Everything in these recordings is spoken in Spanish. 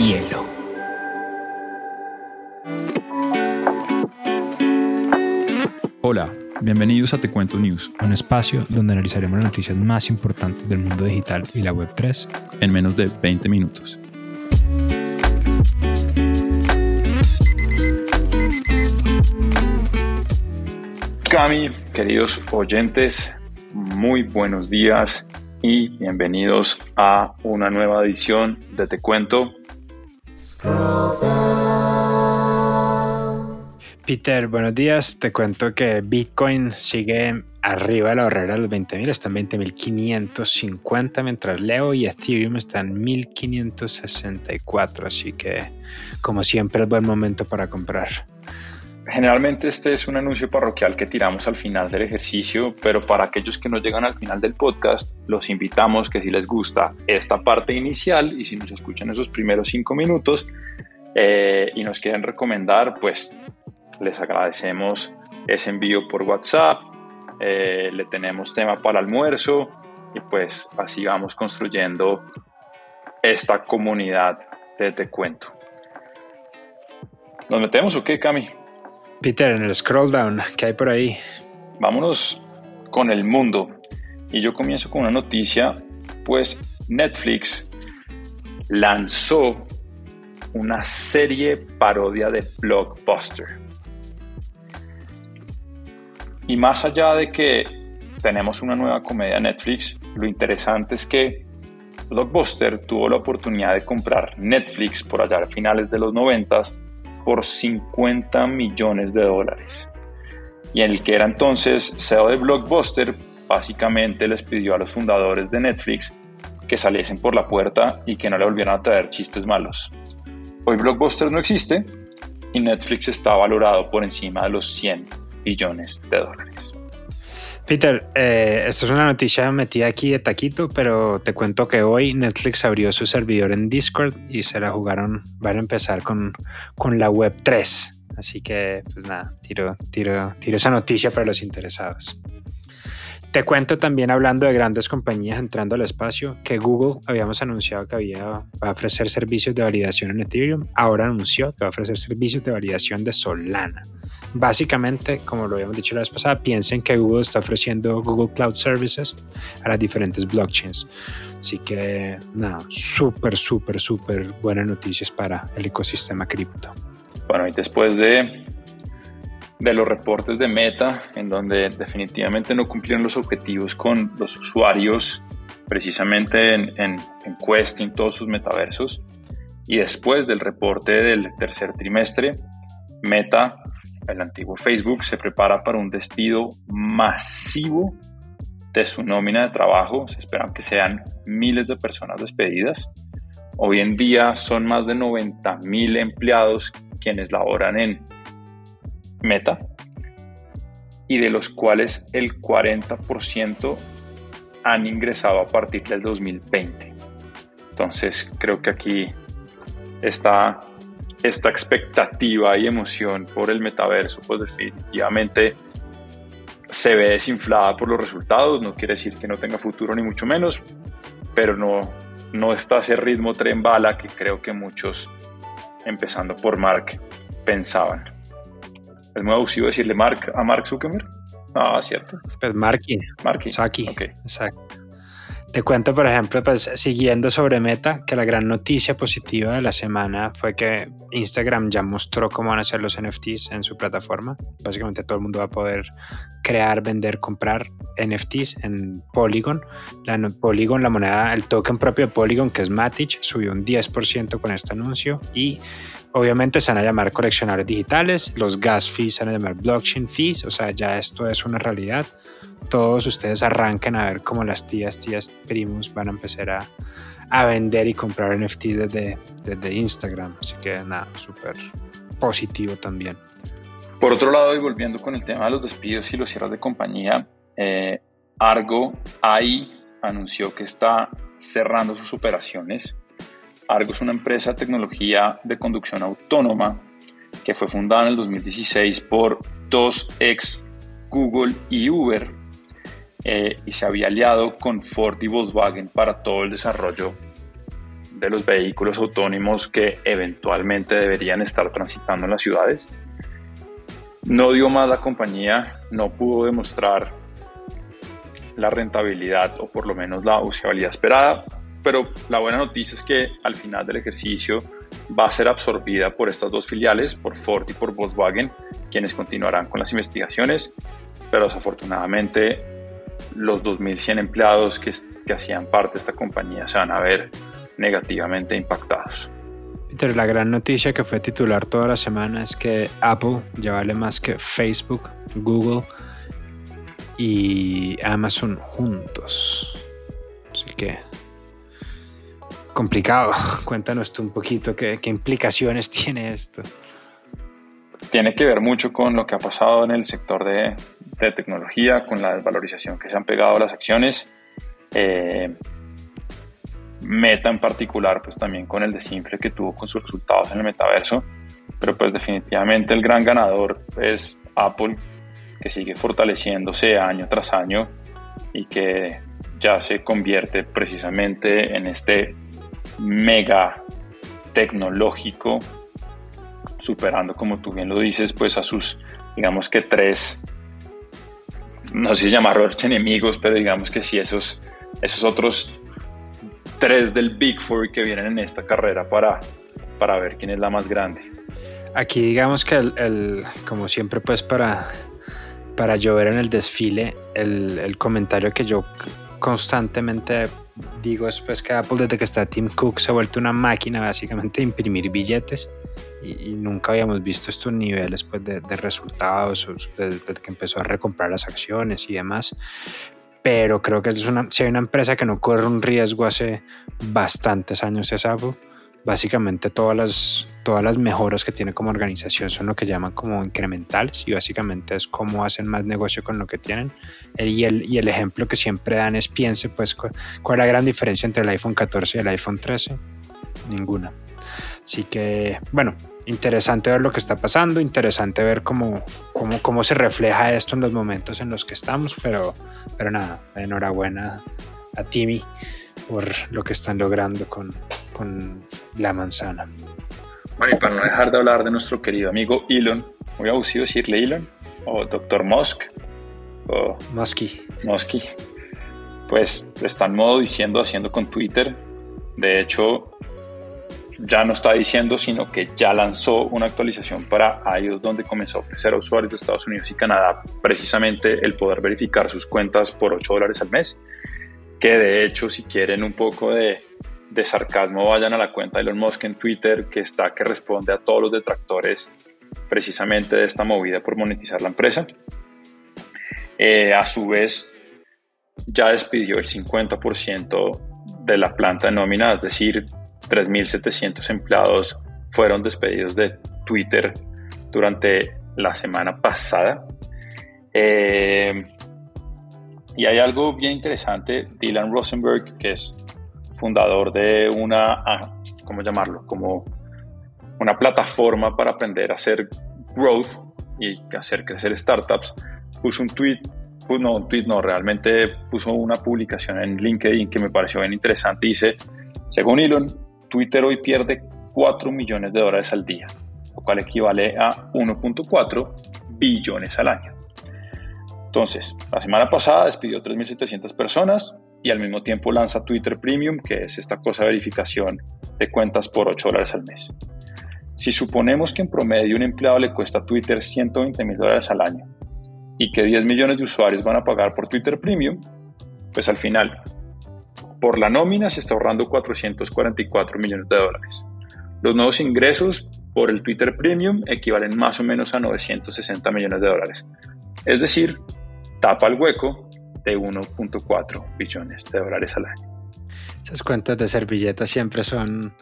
hielo. Hola, bienvenidos a Te Cuento News, un espacio donde analizaremos las noticias más importantes del mundo digital y la Web3 en menos de 20 minutos. Cami, queridos oyentes, muy buenos días y bienvenidos a una nueva edición de Te Cuento. Peter, buenos días. Te cuento que Bitcoin sigue arriba de la barrera de los 20.000, está en 20.550, mientras Leo y Ethereum están en 1.564, así que como siempre es buen momento para comprar. Generalmente este es un anuncio parroquial que tiramos al final del ejercicio, pero para aquellos que no llegan al final del podcast, los invitamos que si les gusta esta parte inicial y si nos escuchan esos primeros cinco minutos eh, y nos quieren recomendar, pues les agradecemos ese envío por WhatsApp, eh, le tenemos tema para almuerzo y pues así vamos construyendo esta comunidad de Te Cuento. ¿Nos metemos o qué, Cami? Peter, en el scroll down, ¿qué hay por ahí? Vámonos con el mundo. Y yo comienzo con una noticia, pues Netflix lanzó una serie parodia de Blockbuster. Y más allá de que tenemos una nueva comedia Netflix, lo interesante es que Blockbuster tuvo la oportunidad de comprar Netflix por allá a finales de los 90 por 50 millones de dólares. Y el que era entonces CEO de Blockbuster, básicamente les pidió a los fundadores de Netflix que saliesen por la puerta y que no le volvieran a traer chistes malos. Hoy Blockbuster no existe y Netflix está valorado por encima de los 100 billones de dólares. Peter, eh, esta es una noticia metida aquí de taquito, pero te cuento que hoy Netflix abrió su servidor en Discord y se la jugaron, van a empezar con, con la web 3. Así que, pues nada, tiro, tiro, tiro esa noticia para los interesados. Te cuento también hablando de grandes compañías entrando al espacio, que Google habíamos anunciado que había, va a ofrecer servicios de validación en Ethereum, ahora anunció que va a ofrecer servicios de validación de Solana. Básicamente, como lo habíamos dicho la vez pasada, piensen que Google está ofreciendo Google Cloud Services a las diferentes blockchains. Así que, nada, súper, súper, súper buenas noticias para el ecosistema cripto. Bueno, y después de de los reportes de Meta, en donde definitivamente no cumplieron los objetivos con los usuarios, precisamente en, en, en Quest todos sus metaversos. Y después del reporte del tercer trimestre, Meta, el antiguo Facebook, se prepara para un despido masivo de su nómina de trabajo. Se esperan que sean miles de personas despedidas. Hoy en día son más de 90 mil empleados quienes laboran en Meta y de los cuales el 40% han ingresado a partir del 2020. Entonces creo que aquí está esta expectativa y emoción por el metaverso, pues definitivamente se ve desinflada por los resultados, no quiere decir que no tenga futuro ni mucho menos, pero no, no está ese ritmo tren bala que creo que muchos, empezando por Mark, pensaban. ¿Es muy abusivo decirle Mark a Mark Zuckerberg? Ah, cierto. Pues Marky. Marky. Saki. Exacto. Te cuento, por ejemplo, pues siguiendo sobre Meta, que la gran noticia positiva de la semana fue que Instagram ya mostró cómo van a ser los NFTs en su plataforma. Básicamente todo el mundo va a poder crear, vender, comprar NFTs en Polygon. La Polygon, la moneda, el token propio de Polygon, que es Matic, subió un 10% con este anuncio y Obviamente se van a llamar coleccionadores digitales, los gas fees se van a llamar blockchain fees, o sea, ya esto es una realidad. Todos ustedes arranquen a ver cómo las tías, tías, primos van a empezar a, a vender y comprar NFTs desde, desde Instagram. Así que nada, súper positivo también. Por otro lado, y volviendo con el tema de los despidos y los cierres de compañía, eh, Argo ahí anunció que está cerrando sus operaciones Argo es una empresa de tecnología de conducción autónoma que fue fundada en el 2016 por dos ex Google y Uber eh, y se había aliado con Ford y Volkswagen para todo el desarrollo de los vehículos autónomos que eventualmente deberían estar transitando en las ciudades. No dio más la compañía, no pudo demostrar la rentabilidad o por lo menos la usabilidad esperada, pero la buena noticia es que al final del ejercicio va a ser absorbida por estas dos filiales, por Ford y por Volkswagen, quienes continuarán con las investigaciones, pero desafortunadamente los 2.100 empleados que, que hacían parte de esta compañía se van a ver negativamente impactados. Pero la gran noticia que fue titular toda la semana es que Apple ya vale más que Facebook, Google y Amazon juntos. Así que complicado. Cuéntanos tú un poquito qué, qué, implicaciones tiene esto. Tiene que ver mucho con lo que ha pasado en el sector de, de tecnología, con la desvalorización que se han pegado las acciones. Eh, Meta en particular, pues también con el desinfle que tuvo con sus resultados en el metaverso. Pero pues definitivamente el gran ganador es Apple, que sigue fortaleciéndose año tras año y que ya se convierte precisamente en este mega tecnológico, superando, como tú bien lo dices, pues a sus, digamos que tres, no sé si llamarlos enemigos, pero digamos que sí, esos, esos otros tres del Big Four que vienen en esta carrera para, para ver quién es la más grande. Aquí digamos que el, como siempre pues para, para llover en el desfile, el, el comentario que yo constantemente digo es pues que Apple desde que está Tim Cook se ha vuelto una máquina básicamente de imprimir billetes y, nunca habíamos visto estos niveles pues de, de resultados desde, que empezó a recomprar las acciones y demás. Pero creo que es una, si hay una empresa que no corre un riesgo hace bastantes años es Apple. Básicamente todas las, todas las mejoras que tiene como organización son lo que llaman como incrementales y básicamente es cómo hacen más negocio con lo que tienen. Y el, y el ejemplo que siempre dan es piense pues cuál es la gran diferencia entre el iPhone 14 y el iPhone 13. Ninguna. Así que bueno, interesante ver lo que está pasando, interesante ver cómo, cómo, cómo se refleja esto en los momentos en los que estamos, pero, pero nada, enhorabuena a Timmy por lo que están logrando con, con la manzana. Bueno, y para no dejar de hablar de nuestro querido amigo Elon, muy abusivo decirle Elon, o Dr. Musk, o Musky. Musky, pues están modo diciendo, haciendo con Twitter. De hecho, ya no está diciendo, sino que ya lanzó una actualización para iOS donde comenzó a ofrecer a usuarios de Estados Unidos y Canadá precisamente el poder verificar sus cuentas por 8 dólares al mes. Que de hecho, si quieren un poco de de sarcasmo vayan a la cuenta de Elon Musk en Twitter que está que responde a todos los detractores precisamente de esta movida por monetizar la empresa. Eh, a su vez, ya despidió el 50% de la planta de nómina, es decir, 3.700 empleados fueron despedidos de Twitter durante la semana pasada. Eh, y hay algo bien interesante, Dylan Rosenberg, que es fundador de una, ah, ¿cómo llamarlo? Como una plataforma para aprender a hacer growth y hacer crecer startups, puso un tweet, no, un tweet no, realmente puso una publicación en LinkedIn que me pareció bien interesante. Dice, según Elon, Twitter hoy pierde 4 millones de dólares al día, lo cual equivale a 1.4 billones al año. Entonces, la semana pasada despidió 3.700 personas, y al mismo tiempo lanza Twitter Premium, que es esta cosa de verificación de cuentas por 8 dólares al mes. Si suponemos que en promedio un empleado le cuesta a Twitter 120 mil dólares al año y que 10 millones de usuarios van a pagar por Twitter Premium, pues al final, por la nómina se está ahorrando 444 millones de dólares. Los nuevos ingresos por el Twitter Premium equivalen más o menos a 960 millones de dólares. Es decir, tapa el hueco de 1.4 billones de dólares al año. Esas cuentas de servilletas siempre son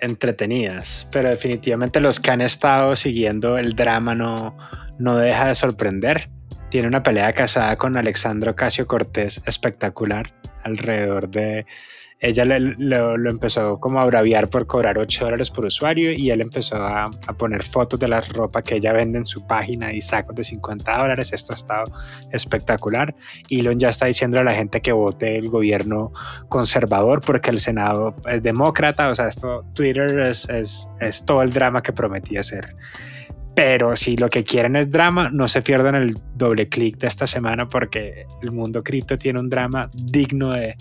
entretenidas, pero definitivamente los que han estado siguiendo el drama no, no deja de sorprender. Tiene una pelea casada con Alexandro Casio Cortés espectacular alrededor de ella lo empezó como a braviar por cobrar 8 dólares por usuario y él empezó a, poner fotos de la ropa que ella vende en su página y sacos de 50 dólares. Esto ha estado espectacular. Elon ya está diciendo a la gente que vote el gobierno conservador porque el Senado es demócrata. O sea, esto Twitter es, es, es todo el drama que prometía ser. Pero si lo que quieren es drama, no se pierdan el doble clic de esta semana porque el mundo cripto tiene un drama digno de,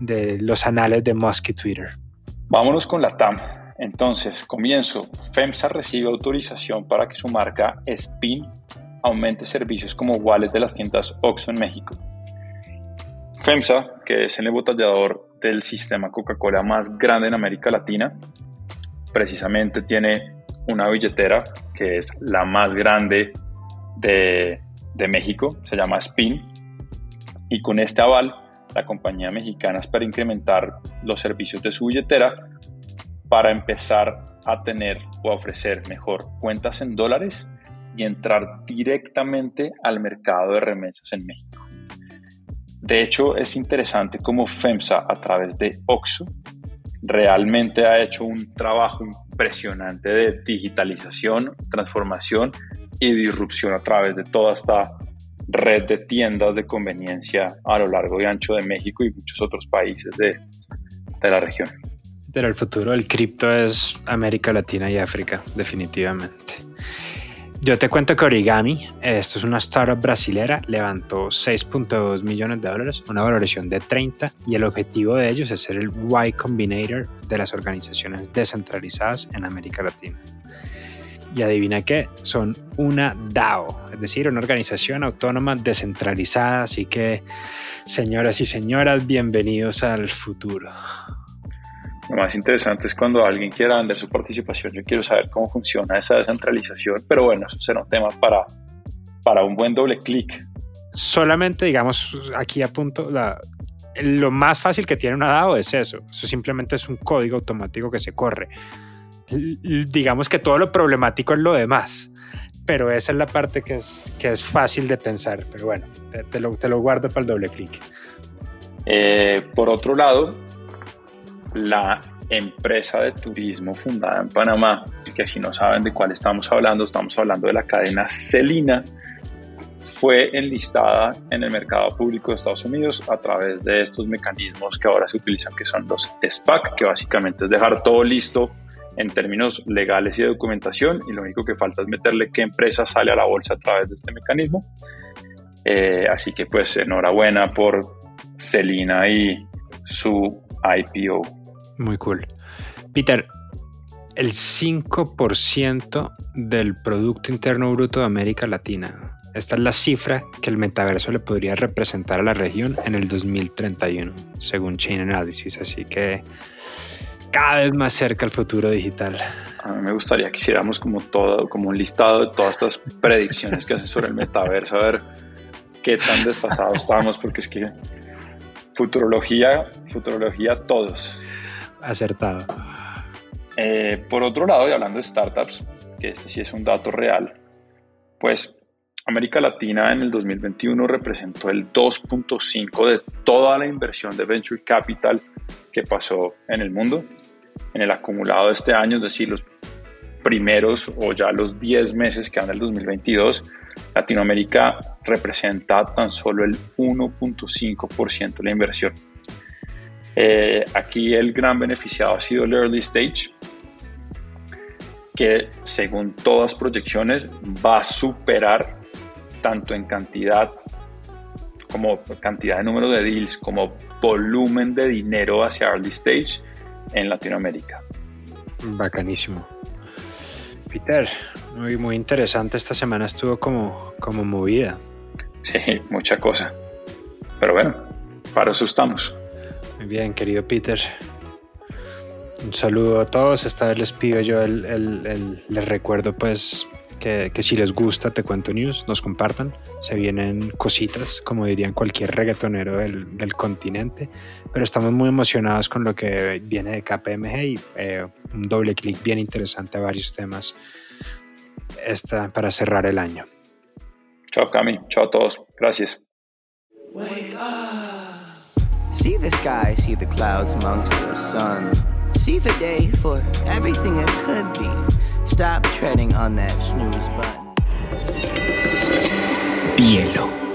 de los anales de Musk y Twitter. Vámonos con la TAM. Entonces, comienzo. FEMSA recibe autorización para que su marca Spin aumente servicios como wallet de las tiendas OXXO en México. FEMSA, que es el embotellador del sistema Coca-Cola más grande en América Latina, precisamente tiene una billetera que es la más grande de, de México, se llama Spin, y con este aval la compañía mexicana espera incrementar los servicios de su billetera para empezar a tener o a ofrecer mejor cuentas en dólares y entrar directamente al mercado de remesas en México. De hecho, es interesante cómo FEMSA a través de OXO realmente ha hecho un trabajo impresionante de digitalización, transformación y disrupción a través de toda esta red de tiendas de conveniencia a lo largo y ancho de México y muchos otros países de, de la región. Pero el futuro del cripto es América Latina y África, definitivamente. Yo te cuento que Origami, esto es una startup brasilera, levantó 6.2 millones de dólares, una valoración de 30, y el objetivo de ellos es ser el Y Combinator de las organizaciones descentralizadas en América Latina. Y adivina qué, son una DAO, es decir, una organización autónoma descentralizada. Así que, señoras y señoras, bienvenidos al futuro. Lo más interesante es cuando alguien quiera vender su participación. Yo quiero saber cómo funciona esa descentralización, pero bueno, eso será un tema para, para un buen doble clic. Solamente, digamos, aquí apunto, la, lo más fácil que tiene una DAO es eso. Eso simplemente es un código automático que se corre. Digamos que todo lo problemático es lo demás, pero esa es la parte que es, que es fácil de pensar. Pero bueno, te, lo, te lo, guardo para el doble clic. Eh, por otro lado, la empresa de turismo fundada en Panamá, que si no saben de cuál estamos hablando, estamos hablando de la cadena Celina, fue enlistada en el mercado público de Estados Unidos a través de estos mecanismos que ahora se utilizan, que son los SPAC, que básicamente es dejar todo listo en términos legales y de documentación, y lo único que falta es meterle qué empresa sale a la bolsa a través de este mecanismo. Eh, así que pues enhorabuena por Celina y su IPO. Muy cool. Peter, el 5% del Producto Interno Bruto de América Latina. Esta es la cifra que el metaverso le podría representar a la región en el 2031, según Chain Analysis. Así que cada vez más cerca el futuro digital. A mí me gustaría que hiciéramos como todo, como un listado de todas estas predicciones que hace sobre el metaverso, a ver qué tan desfasados estamos, porque es que futurología, futurología todos acertado. Eh, por otro lado, y hablando de startups, que este sí es un dato real, pues América Latina en el 2021 representó el 2.5 de toda la inversión de venture capital que pasó en el mundo. En el acumulado de este año, es decir, los primeros o ya los 10 meses que han del 2022, Latinoamérica representa tan solo el 1.5% de la inversión. Eh, aquí el gran beneficiado ha sido el early stage, que según todas proyecciones va a superar tanto en cantidad como cantidad de número de deals como volumen de dinero hacia early stage en Latinoamérica. Bacanísimo. Peter, muy, muy interesante. Esta semana estuvo como, como movida. Sí, mucha cosa. Pero bueno, para eso estamos. Muy bien, querido Peter. Un saludo a todos. Esta vez les pido yo el, les recuerdo pues que, si les gusta Te Cuento News, nos compartan. Se vienen cositas, como dirían cualquier reggaetonero del, continente. Pero estamos muy emocionados con lo que viene de KPMG y eh, un doble clic bien interesante a varios temas esta, para cerrar el año. Chao Cami, chao a todos. Gracias. See the sky, see the clouds amongst the sun. See the day for everything it could be. Stop treading on that snooze button. Bielo.